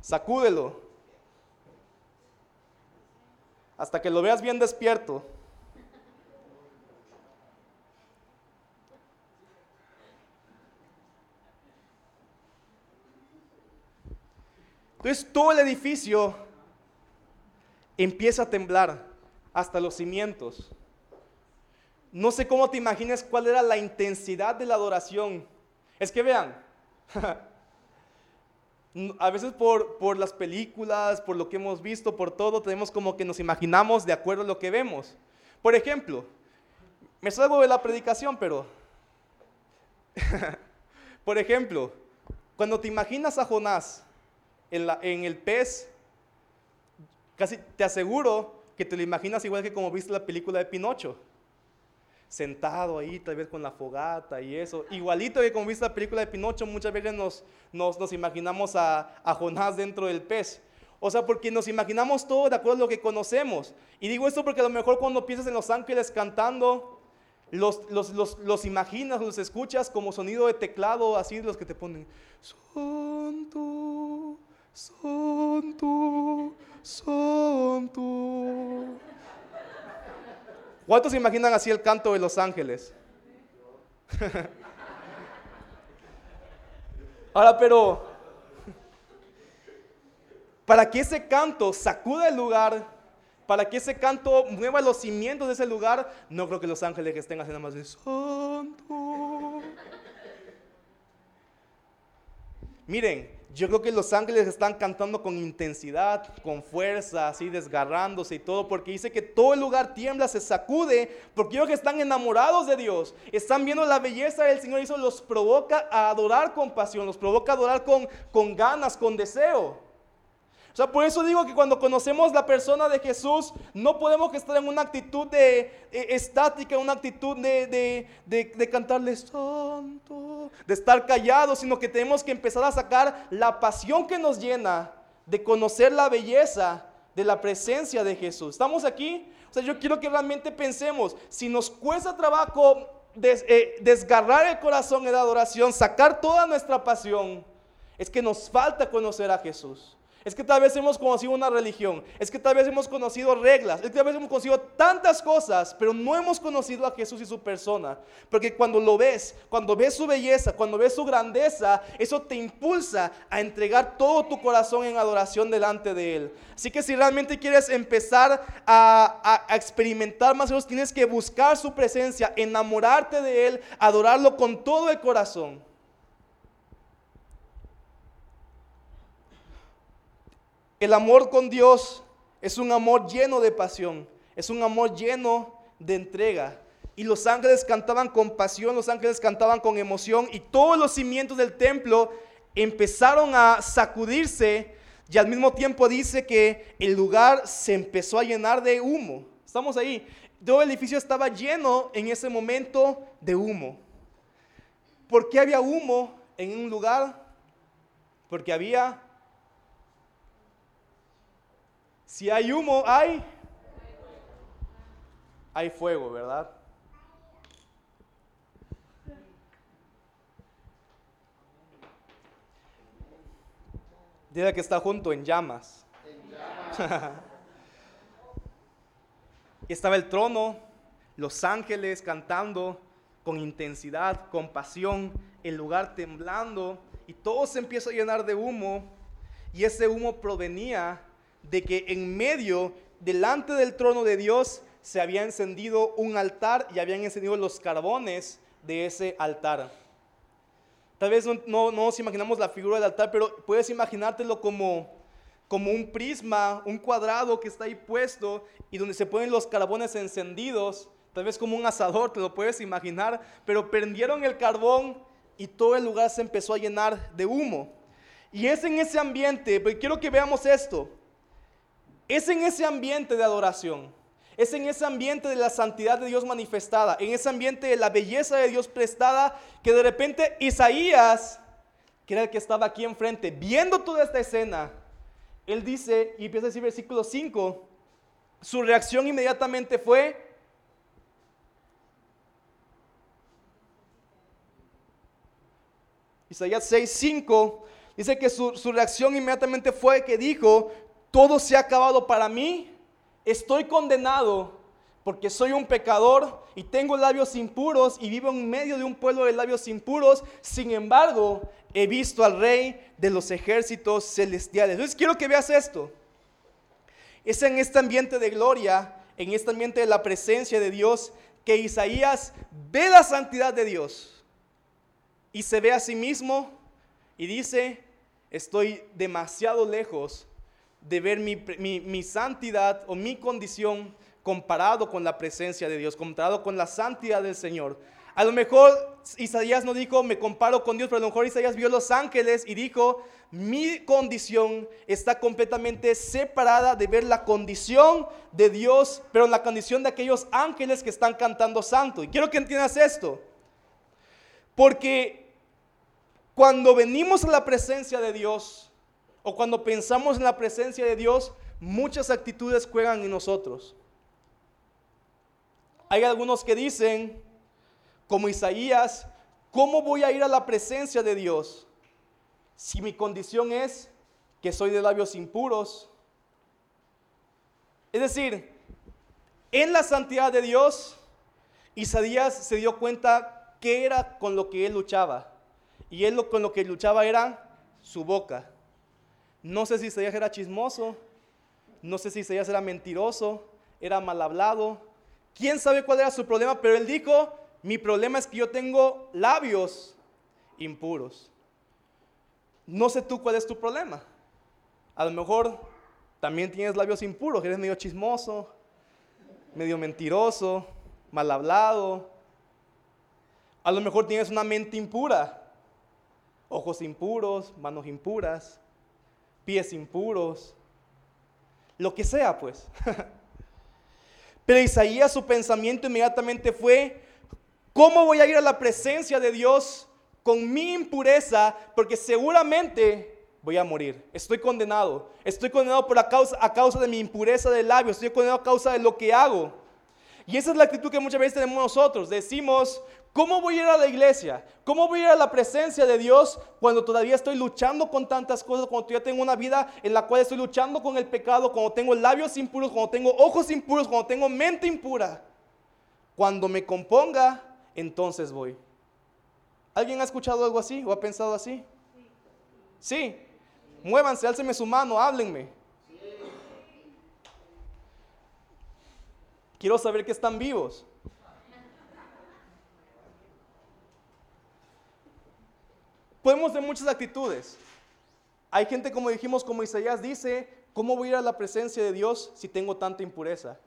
Sacúdelo. Hasta que lo veas bien despierto. Entonces todo el edificio empieza a temblar hasta los cimientos. No sé cómo te imaginas cuál era la intensidad de la adoración. Es que vean, a veces por, por las películas, por lo que hemos visto, por todo, tenemos como que nos imaginamos de acuerdo a lo que vemos. Por ejemplo, me salgo de la predicación, pero... por ejemplo, cuando te imaginas a Jonás en, en el pez, casi te aseguro que te lo imaginas igual que como viste la película de Pinocho. Sentado ahí, tal vez con la fogata y eso. Igualito que como viste la película de Pinocho, muchas veces nos, nos, imaginamos a, a Jonás dentro del pez. O sea, porque nos imaginamos todo de acuerdo a lo que conocemos. Y digo esto porque a lo mejor cuando piensas en los ángeles cantando, los, los, los, los, imaginas, los escuchas como sonido de teclado, así los que te ponen, Santo, Santo, Santo. ¿Cuántos imaginan así el canto de los ángeles? Ahora, pero para que ese canto sacuda el lugar, para que ese canto mueva los cimientos de ese lugar, no creo que los ángeles estén haciendo más de santo. Miren, yo creo que los ángeles están cantando con intensidad, con fuerza, así desgarrándose y todo, porque dice que todo el lugar tiembla, se sacude, porque ellos que están enamorados de Dios, están viendo la belleza del Señor y eso los provoca a adorar con pasión, los provoca a adorar con, con ganas, con deseo. O sea, por eso digo que cuando conocemos la persona de Jesús, no podemos estar en una actitud de eh, estática, una actitud de, de, cantarle santo, de estar callados, sino que tenemos que empezar a sacar la pasión que nos llena de conocer la belleza de la presencia de Jesús. ¿Estamos aquí? O sea, yo quiero que realmente pensemos, si nos cuesta trabajo eh, desgarrar el corazón en la adoración, sacar toda nuestra pasión, es que nos falta conocer a Jesús. Es que tal vez hemos conocido una religión. Es que tal vez hemos conocido reglas. Es que tal vez hemos conocido tantas cosas, pero no hemos conocido a Jesús y su persona. Porque cuando lo ves, cuando ves su belleza, cuando ves su grandeza, eso te impulsa a entregar todo tu corazón en adoración delante de Él. Así que si realmente quieres empezar a, experimentar más Dios, tienes que buscar su presencia, enamorarte de Él, adorarlo con todo el corazón. El amor con Dios es un amor lleno de pasión, es un amor lleno de entrega. Y los ángeles cantaban con pasión, los ángeles cantaban con emoción y todos los cimientos del templo empezaron a sacudirse y al mismo tiempo dice que el lugar se empezó a llenar de humo. Estamos ahí. Todo el edificio estaba lleno en ese momento de humo. ¿Por qué había humo en un lugar? Porque había Si hay humo, hay... Hay fuego, ¿verdad? Diga que está junto en llamas. y estaba el trono, los ángeles cantando con intensidad, con pasión, el lugar temblando y todo se empieza a llenar de humo y ese humo provenía de que en medio, delante del trono de Dios, se había encendido un altar y habían encendido los carbones de ese altar. Tal vez no, nos imaginamos la figura del altar, pero puedes imaginártelo como, como un prisma, un cuadrado que está ahí puesto y donde se ponen los carbones encendidos, tal vez como un asador, te lo puedes imaginar, pero prendieron el carbón y todo el lugar se empezó a llenar de humo. Y es en ese ambiente, pero quiero que veamos esto. Es en ese ambiente de adoración, es en ese ambiente de la santidad de Dios manifestada, en ese ambiente de la belleza de Dios prestada, que de repente Isaías, que era el que estaba aquí enfrente, viendo toda esta escena, él dice, y empieza a decir versículo 5, su reacción inmediatamente fue, Isaías 6, 5, dice que su, su, reacción inmediatamente fue que dijo, todo se ha acabado para mí, estoy condenado, porque soy un pecador y tengo labios impuros y vivo en medio de un pueblo de labios impuros. Sin embargo, he visto al rey de los ejércitos celestiales. Entonces quiero que veas esto. Es en este ambiente de gloria, en este ambiente de la presencia de Dios, que Isaías ve la santidad de Dios y se ve a sí mismo y dice, estoy demasiado lejos de ver mi, mi santidad o mi condición comparado con la presencia de Dios, comparado con la santidad del Señor. A lo mejor Isaías no dijo, me comparo con Dios, pero a lo mejor Isaías vio los ángeles y dijo, mi condición está completamente separada de ver la condición de Dios, pero la condición de aquellos ángeles que están cantando santo. Y quiero que entiendas esto, porque cuando venimos a la presencia de Dios, o cuando pensamos en la presencia de Dios, muchas actitudes juegan en nosotros. Hay algunos que dicen, como Isaías, ¿cómo voy a ir a la presencia de Dios si mi condición es que soy de labios impuros? Es decir, en la santidad de Dios, Isaías se dio cuenta que era con lo que él luchaba. Y él con lo que luchaba era su boca. No sé si Isaías era chismoso, no sé si Isaías era mentiroso, era mal hablado, quién sabe cuál era su problema, pero él dijo, mi problema es que yo tengo labios impuros. No sé tú cuál es tu problema. A lo mejor también tienes labios impuros, eres medio chismoso, medio mentiroso, mal hablado. A lo mejor tienes una mente impura, ojos impuros, manos impuras, pies impuros, lo que sea pues. Pero Isaías su pensamiento inmediatamente fue, ¿cómo voy a ir a la presencia de Dios con mi impureza? Porque seguramente voy a morir. Estoy condenado. Estoy condenado por causa, a causa de mi impureza de labios. Estoy condenado a causa de lo que hago. Y esa es la actitud que muchas veces tenemos nosotros. Decimos, ¿Cómo voy a ir a la iglesia? ¿Cómo voy a ir a la presencia de Dios cuando todavía estoy luchando con tantas cosas? Cuando todavía tengo una vida en la cual estoy luchando con el pecado, cuando tengo labios impuros, cuando tengo ojos impuros, cuando tengo mente impura. Cuando me componga, entonces voy. ¿Alguien ha escuchado algo así o ha pensado así? Sí. Muévanse, álcenme su mano, háblenme. Quiero saber que están vivos. Podemos ver muchas actitudes. Hay gente, como dijimos, como Isaías dice, ¿cómo voy a ir a la presencia de Dios si tengo tanta impureza?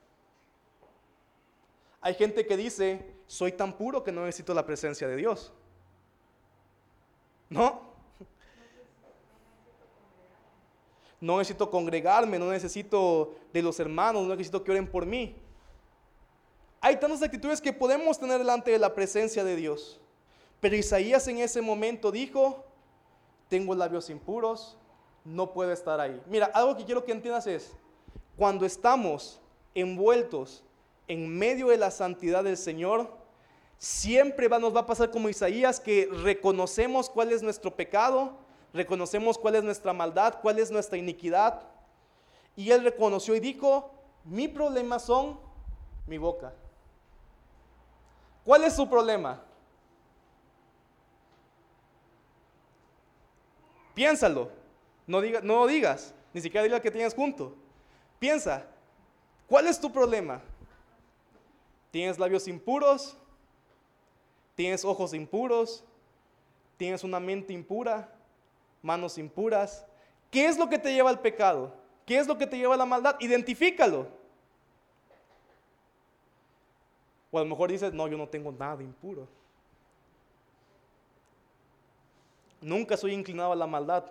Hay gente que dice, soy tan puro que no necesito la presencia de Dios. ¿No? No necesito congregarme, no necesito de los hermanos, no necesito que oren por mí. Hay tantas actitudes que podemos tener delante de la presencia de Dios. Pero Isaías en ese momento dijo, tengo labios impuros, no puedo estar ahí. Mira, algo que quiero que entiendas es, cuando estamos envueltos en medio de la santidad del Señor, siempre nos va a pasar como Isaías, que reconocemos cuál es nuestro pecado, reconocemos cuál es nuestra maldad, cuál es nuestra iniquidad. Y él reconoció y dijo, mi problema son mi boca. ¿Cuál es su problema? Piénsalo. No, lo digas. Ni siquiera diga que tienes junto. Piensa. ¿Cuál es tu problema? ¿Tienes labios impuros? ¿Tienes ojos impuros? ¿Tienes una mente impura? ¿Manos impuras? ¿Qué es lo que te lleva al pecado? ¿Qué es lo que te lleva a la maldad? Identifícalo. O a lo mejor dices, no, yo no tengo nada impuro. Nunca soy inclinado a la maldad.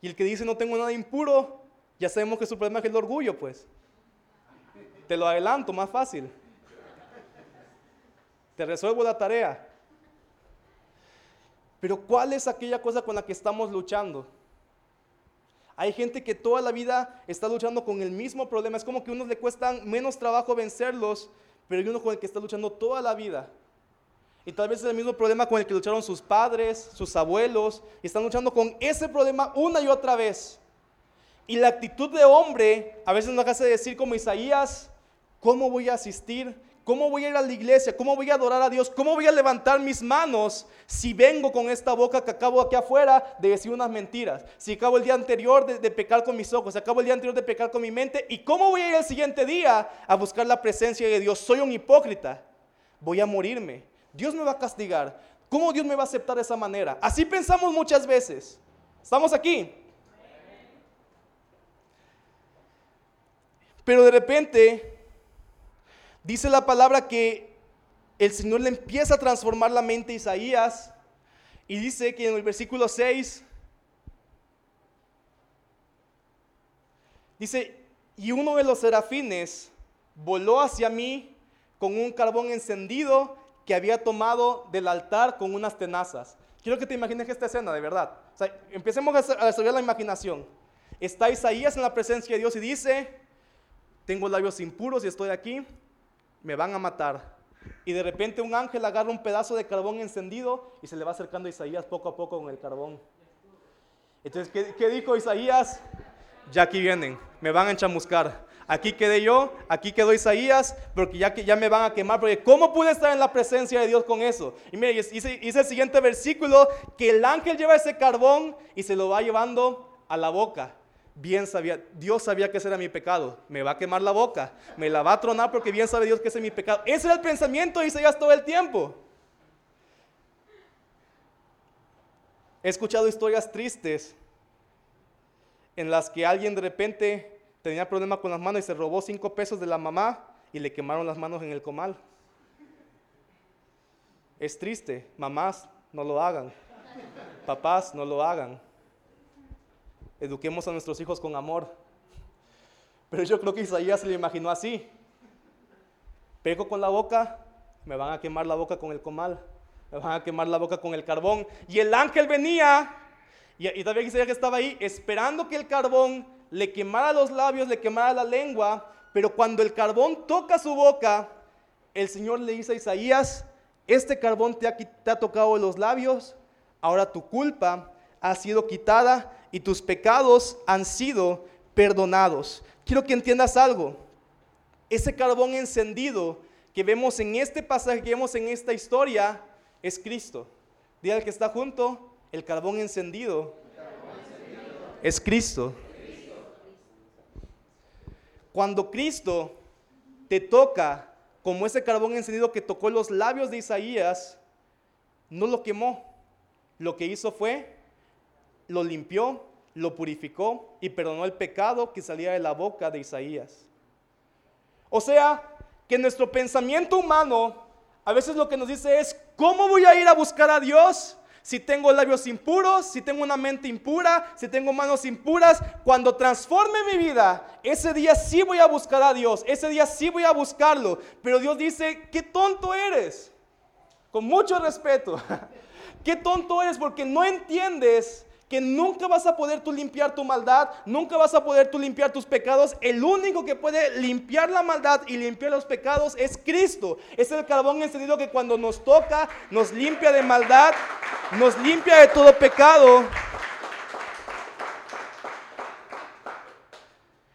Y el que dice no tengo nada impuro, ya sabemos que su problema es el orgullo, pues. Te lo adelanto, más fácil. Te resuelvo la tarea. Pero ¿cuál es aquella cosa con la que estamos luchando? Hay gente que toda la vida está luchando con el mismo problema. Es como que a unos le cuestan menos trabajo vencerlos, pero hay uno con el que está luchando toda la vida. Y tal vez es el mismo problema con el que lucharon sus padres, sus abuelos, y están luchando con ese problema una y otra vez. Y la actitud de hombre a veces nos hace decir como Isaías, ¿cómo voy a asistir? ¿Cómo voy a ir a la iglesia? ¿Cómo voy a adorar a Dios? ¿Cómo voy a levantar mis manos si vengo con esta boca que acabo aquí afuera de decir unas mentiras? Si acabo el día anterior de, pecar con mis ojos, si acabo el día anterior de pecar con mi mente, ¿y cómo voy a ir el siguiente día a buscar la presencia de Dios? Soy un hipócrita. Voy a morirme. Dios me va a castigar. ¿Cómo Dios me va a aceptar de esa manera? Así pensamos muchas veces. ¿Estamos aquí? Pero de repente Dice la palabra que el Señor le empieza a transformar la mente a Isaías y dice que en el versículo 6 dice, y uno de los serafines voló hacia mí con un carbón encendido que había tomado del altar con unas tenazas. Quiero que te imagines esta escena, de verdad. empecemos a desarrollar la imaginación. Está Isaías en la presencia de Dios y dice, tengo labios impuros y estoy aquí me van a matar. Y de repente un ángel agarra un pedazo de carbón encendido y se le va acercando a Isaías poco a poco con el carbón. Entonces, ¿qué, dijo Isaías? Ya aquí vienen, me van a enchamuscar. Aquí quedé yo, aquí quedó Isaías, porque ya, ya me van a quemar, porque ¿cómo pude estar en la presencia de Dios con eso? Y mire, dice el siguiente versículo, que el ángel lleva ese carbón y se lo va llevando a la boca bien sabía, Dios sabía que ese era mi pecado. Me va a quemar la boca, me la va a tronar porque bien sabe Dios que ese es mi pecado. Ese era el pensamiento de Isaías todo el tiempo. He escuchado historias tristes en las que alguien de repente tenía problema con las manos y se robó cinco pesos de la mamá y le quemaron las manos en el comal. Es triste, mamás, no lo hagan. Papás, no lo hagan eduquemos a nuestros hijos con amor. Pero yo creo que Isaías se lo imaginó así. Pego con la boca, me van a quemar la boca con el comal, me van a quemar la boca con el carbón. Y el ángel venía, y, y todavía Isaías estaba ahí, esperando que el carbón le quemara los labios, le quemara la lengua, pero cuando el carbón toca su boca, el Señor le dice a Isaías, este carbón te ha, tocado los labios, ahora tu culpa ha sido quitada y tus pecados han sido perdonados. Quiero que entiendas algo. Ese carbón encendido que vemos en este pasaje, que vemos en esta historia, es Cristo. Dile al que está junto, el carbón encendido, es Cristo. Cuando Cristo te toca, como ese carbón encendido que tocó los labios de Isaías, no lo quemó. Lo que hizo fue lo limpió, lo purificó y perdonó el pecado que salía de la boca de Isaías. O sea, que nuestro pensamiento humano a veces lo que nos dice es, ¿cómo voy a ir a buscar a Dios? Si tengo labios impuros, si tengo una mente impura, si tengo manos impuras, cuando transforme mi vida, ese día sí voy a buscar a Dios, ese día sí voy a buscarlo. Pero Dios dice, qué tonto eres, con mucho respeto, qué tonto eres porque no entiendes nunca vas a poder tú limpiar tu maldad, nunca vas a poder tú limpiar tus pecados. El único que puede limpiar la maldad y limpiar los pecados es Cristo. Es el carbón encendido que cuando nos toca, nos limpia de maldad, nos limpia de todo pecado.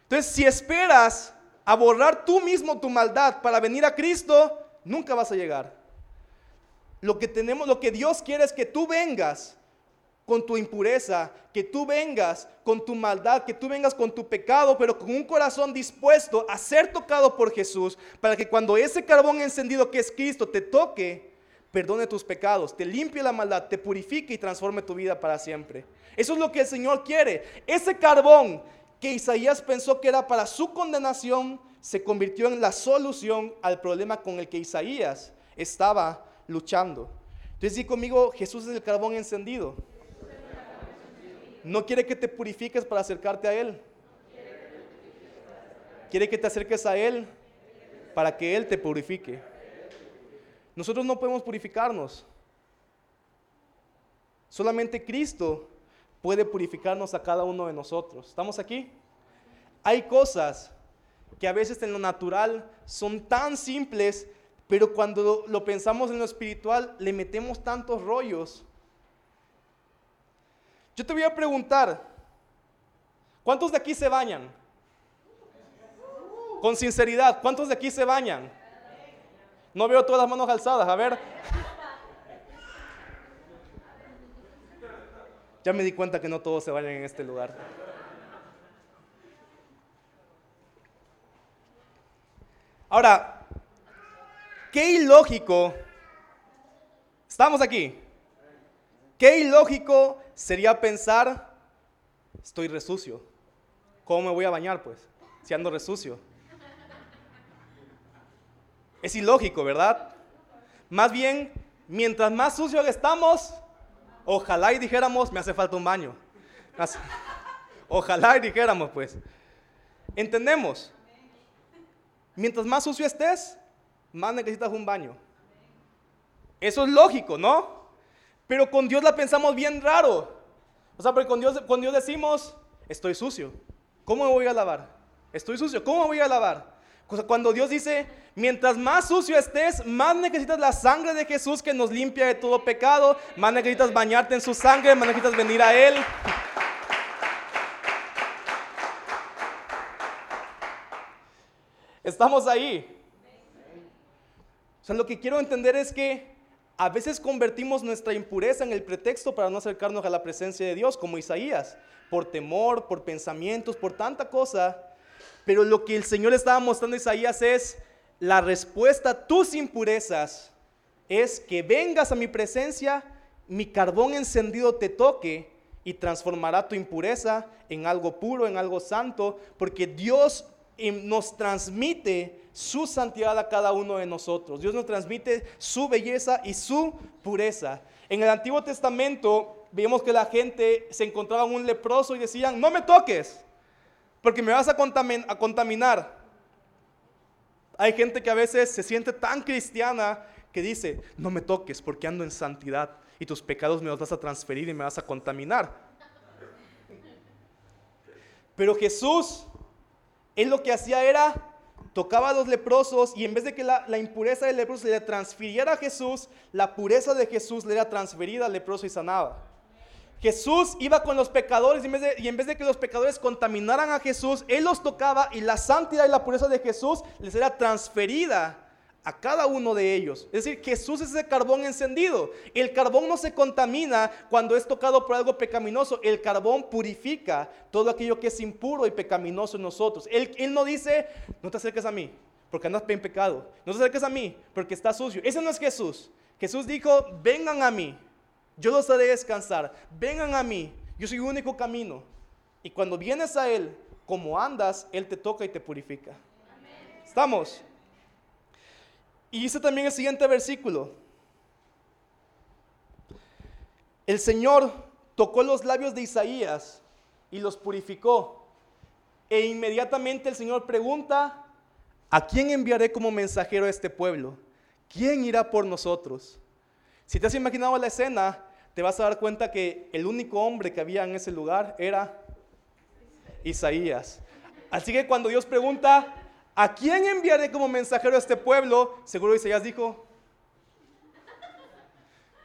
Entonces, si esperas a borrar tú mismo tu maldad para venir a Cristo, nunca vas a llegar. Lo que tenemos, lo que Dios quiere es que tú vengas con tu impureza, que tú vengas con tu maldad, que tú vengas con tu pecado, pero con un corazón dispuesto a ser tocado por Jesús, para que cuando ese carbón encendido que es Cristo te toque, perdone tus pecados, te limpie la maldad, te purifique y transforme tu vida para siempre. Eso es lo que el Señor quiere. Ese carbón que Isaías pensó que era para su condenación, se convirtió en la solución al problema con el que Isaías estaba luchando. Entonces di conmigo, Jesús es el carbón encendido. No quiere que te purifiques para acercarte a Él. Quiere que te acerques a Él para que Él te purifique. Nosotros no podemos purificarnos. Solamente Cristo puede purificarnos a cada uno de nosotros. ¿Estamos aquí? Hay cosas que a veces en lo natural son tan simples, pero cuando lo pensamos en lo espiritual le metemos tantos rollos yo te voy a preguntar, ¿Cuántos de aquí se bañan? Con sinceridad, ¿cuántos de aquí se bañan? No veo todas las manos alzadas, a ver. Ya me di cuenta que no todos se bañan en este lugar. Ahora, qué ilógico, estamos aquí, qué ilógico sería pensar, estoy resucio, ¿cómo me voy a bañar pues? Si ando resucio. Es ilógico, ¿verdad? Más bien, mientras más sucio estamos, ojalá y dijéramos, me hace falta un baño. Ojalá y dijéramos, pues. ¿Entendemos? Mientras más sucio estés, más necesitas un baño. Eso es lógico, ¿no? Pero con Dios la pensamos bien raro. O sea, porque con Dios, con Dios decimos, estoy sucio. ¿Cómo me voy a lavar? Estoy sucio. ¿Cómo me voy a lavar? Cuando Dios dice, mientras más sucio estés, más necesitas la sangre de Jesús que nos limpia de todo pecado, más necesitas bañarte en su sangre, más necesitas venir a Él. Estamos ahí. O sea, lo que quiero entender es que a veces convertimos nuestra impureza en el pretexto para no acercarnos a la presencia de Dios, como Isaías, por temor, por pensamientos, por tanta cosa. Pero lo que el Señor estaba mostrando a Isaías es la respuesta a tus impurezas es que vengas a mi presencia, mi carbón encendido te toque y transformará tu impureza en algo puro, en algo santo, porque Dios em, nos transmite su santidad a cada uno de nosotros. Dios nos transmite su belleza y su pureza. En el Antiguo Testamento vemos que la gente se encontraba un leproso y decían, no me toques porque me vas a, contaminar. Hay gente que a veces se siente tan cristiana que dice, no me toques porque ando en santidad y tus pecados me los vas a transferir y me vas a contaminar. Pero Jesús, él lo que hacía era, tocaba a los leprosos y en vez de que la, impureza del leproso le transfiriera a Jesús, la pureza de Jesús le era transferida al leproso y sanaba. Jesús iba con los pecadores y en, vez de, y en, vez de, que los pecadores contaminaran a Jesús, Él los tocaba y la santidad y la pureza de Jesús les era transferida a cada uno de ellos. Es decir, Jesús es ese carbón encendido. El carbón no se contamina cuando es tocado por algo pecaminoso. El carbón purifica todo aquello que es impuro y pecaminoso en nosotros. Él, no dice, no te acerques a mí porque andas en pecado. No te acerques a mí porque está sucio. Ese no es Jesús. Jesús dijo, vengan a mí yo los haré descansar. Vengan a mí, yo soy el único camino. Y cuando vienes a Él, como andas, Él te toca y te purifica. ¿Estamos? Y dice también el siguiente versículo. El Señor tocó los labios de Isaías y los purificó. E inmediatamente el Señor pregunta, ¿a quién enviaré como mensajero a este pueblo? ¿Quién irá por nosotros? Si te has imaginado la escena, te vas a dar cuenta que el único hombre que había en ese lugar era Isaías. Así que cuando Dios pregunta, ¿a quién enviaré como mensajero a este pueblo? Seguro Isaías dijo,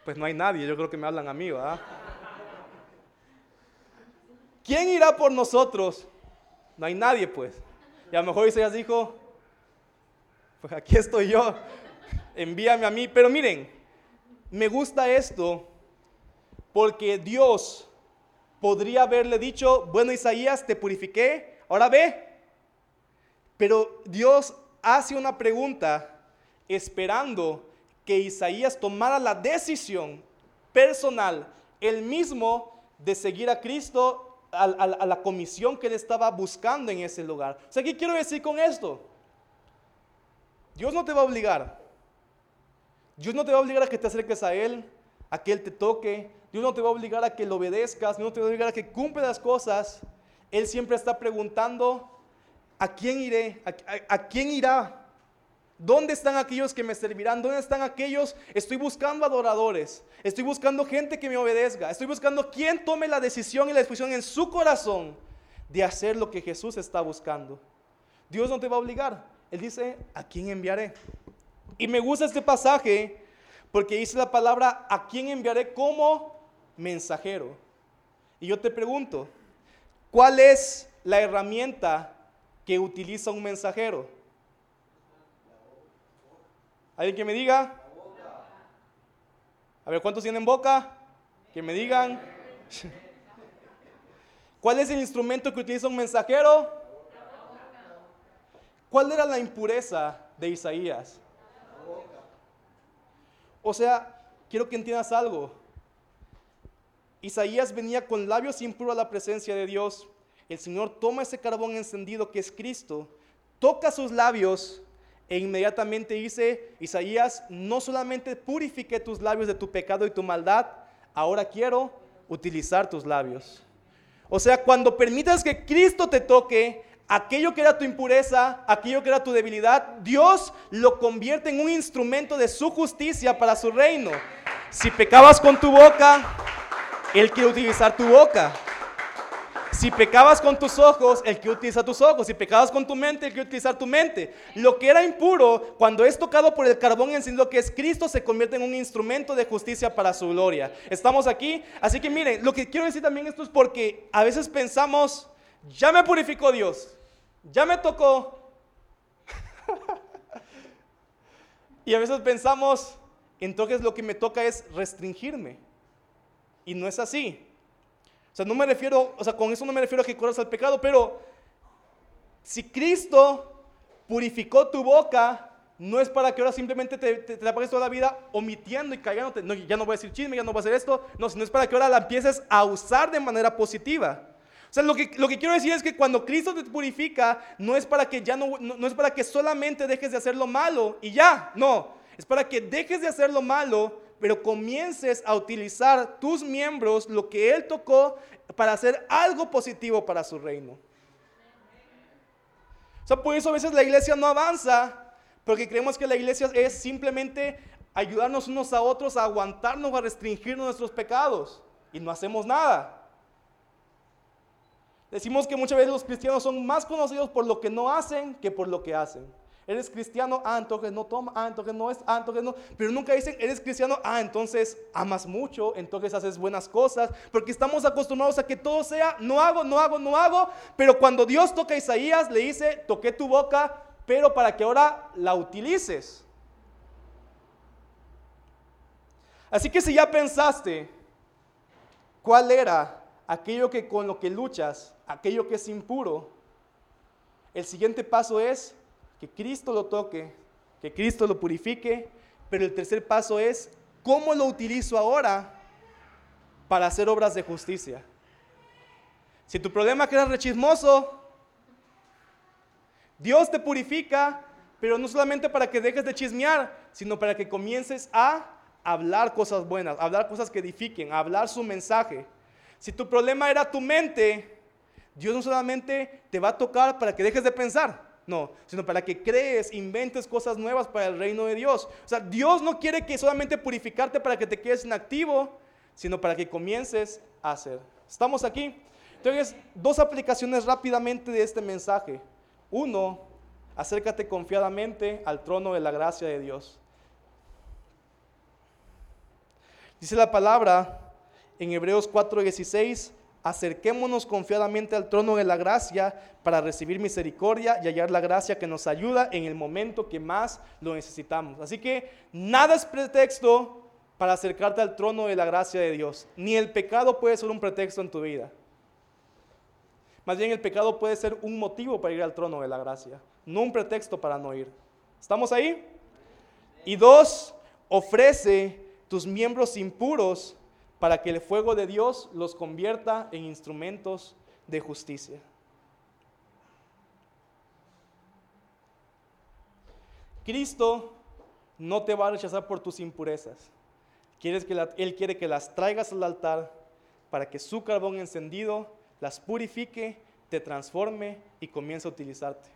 pues no hay nadie, yo creo que me hablan a mí, ¿verdad? ¿Quién irá por nosotros? No hay nadie, pues. Y a lo mejor Isaías dijo, pues aquí estoy yo, envíame a mí. Pero miren, me gusta esto porque Dios podría haberle dicho, bueno Isaías, te purifiqué, ahora ve. Pero Dios hace una pregunta esperando que Isaías tomara la decisión personal, él mismo, de seguir a Cristo a, la comisión que él estaba buscando en ese lugar. O sea, ¿qué quiero decir con esto? Dios no te va a obligar. Dios no te va a obligar a que te acerques a Él, a que Él te toque. Dios no te va a obligar a que lo obedezcas. Dios no te va a obligar a que cumpla las cosas. Él siempre está preguntando, ¿a quién iré? ¿A, quién irá? ¿Dónde están aquellos que me servirán? ¿Dónde están aquellos? Estoy buscando adoradores. Estoy buscando gente que me obedezca. Estoy buscando quien tome la decisión y la disposición en su corazón de hacer lo que Jesús está buscando. Dios no te va a obligar. Él dice, ¿a quién enviaré? Y me gusta este pasaje porque dice la palabra, ¿a quién enviaré como mensajero? Y yo te pregunto, ¿cuál es la herramienta que utiliza un mensajero? ¿Alguien que me diga? A ver, ¿cuántos tienen boca? Que me digan. ¿Cuál es el instrumento que utiliza un mensajero? ¿Cuál era la impureza de Isaías? O sea, quiero que entiendas algo. Isaías venía con labios impuros a la presencia de Dios. El Señor toma ese carbón encendido que es Cristo, toca sus labios e inmediatamente dice, Isaías, no solamente purifique tus labios de tu pecado y tu maldad, ahora quiero utilizar tus labios. O sea, cuando permitas que Cristo te toque, aquello que era tu impureza, aquello que era tu debilidad, Dios lo convierte en un instrumento de su justicia para su reino. Si pecabas con tu boca, Él quiere utilizar tu boca. Si pecabas con tus ojos, el que utiliza tus ojos. Si pecabas con tu mente, el que utilizar tu mente. Lo que era impuro, cuando es tocado por el carbón encendido que es Cristo, se convierte en un instrumento de justicia para su gloria. Estamos aquí. Así que miren, lo que quiero decir también esto es porque a veces pensamos, ya me purificó Dios, ya me tocó. y a veces pensamos, entonces lo que me toca es restringirme. Y no es así. O sea, no me refiero, o sea, con eso no me refiero a que corras al pecado, pero si Cristo purificó tu boca, no es para que ahora simplemente te, te, la pagues toda la vida omitiendo y callándote. No, ya no voy a decir chisme, ya no voy a hacer esto. No, sino es para que ahora la empieces a usar de manera positiva. O sea, lo que, lo que quiero decir es que cuando Cristo te purifica, no es para que ya no, no es para que solamente dejes de hacer lo malo y ya, no. Es para que dejes de hacer lo malo pero comiences a utilizar tus miembros, lo que Él tocó, para hacer algo positivo para su reino. O sea, por eso a veces la iglesia no avanza, porque creemos que la iglesia es simplemente ayudarnos unos a otros a aguantarnos, a restringirnos nuestros pecados, y no hacemos nada. Decimos que muchas veces los cristianos son más conocidos por lo que no hacen que por lo que hacen. Eres cristiano, ah, entonces no toma, ah, entonces no es, ah, entonces no. Pero nunca dicen, eres cristiano, ah, entonces amas mucho, entonces haces buenas cosas, porque estamos acostumbrados a que todo sea, no hago, no hago, no hago. Pero cuando Dios toca a Isaías, le dice, toqué tu boca, pero para que ahora la utilices. Así que si ya pensaste cuál era aquello que con lo que luchas, aquello que es impuro, el siguiente paso es que Cristo lo toque, que Cristo lo purifique, pero el tercer paso es, ¿cómo lo utilizo ahora para hacer obras de justicia? Si tu problema es que eres rechismoso, Dios te purifica, pero no solamente para que dejes de chismear, sino para que comiences a hablar cosas buenas, hablar cosas que edifiquen, hablar su mensaje. Si tu problema era tu mente, Dios no solamente te va a tocar para que dejes de pensar, no, sino para que crees, inventes cosas nuevas para el reino de Dios. O sea, Dios no quiere que solamente purificarte para que te quedes inactivo, sino para que comiences a hacer. ¿Estamos aquí? Entonces, dos aplicaciones rápidamente de este mensaje. Uno, acércate confiadamente al trono de la gracia de Dios. Dice la palabra en Hebreos 4:16, acerquémonos confiadamente al trono de la gracia para recibir misericordia y hallar la gracia que nos ayuda en el momento que más lo necesitamos. Así que nada es pretexto para acercarte al trono de la gracia de Dios. Ni el pecado puede ser un pretexto en tu vida. Más bien el pecado puede ser un motivo para ir al trono de la gracia, no un pretexto para no ir. ¿Estamos ahí? Y dos, ofrece tus miembros impuros para que el fuego de Dios los convierta en instrumentos de justicia. Cristo no te va a rechazar por tus impurezas. Quieres que él quiere que las traigas al altar para que su carbón encendido las purifique, te transforme y comience a utilizarte.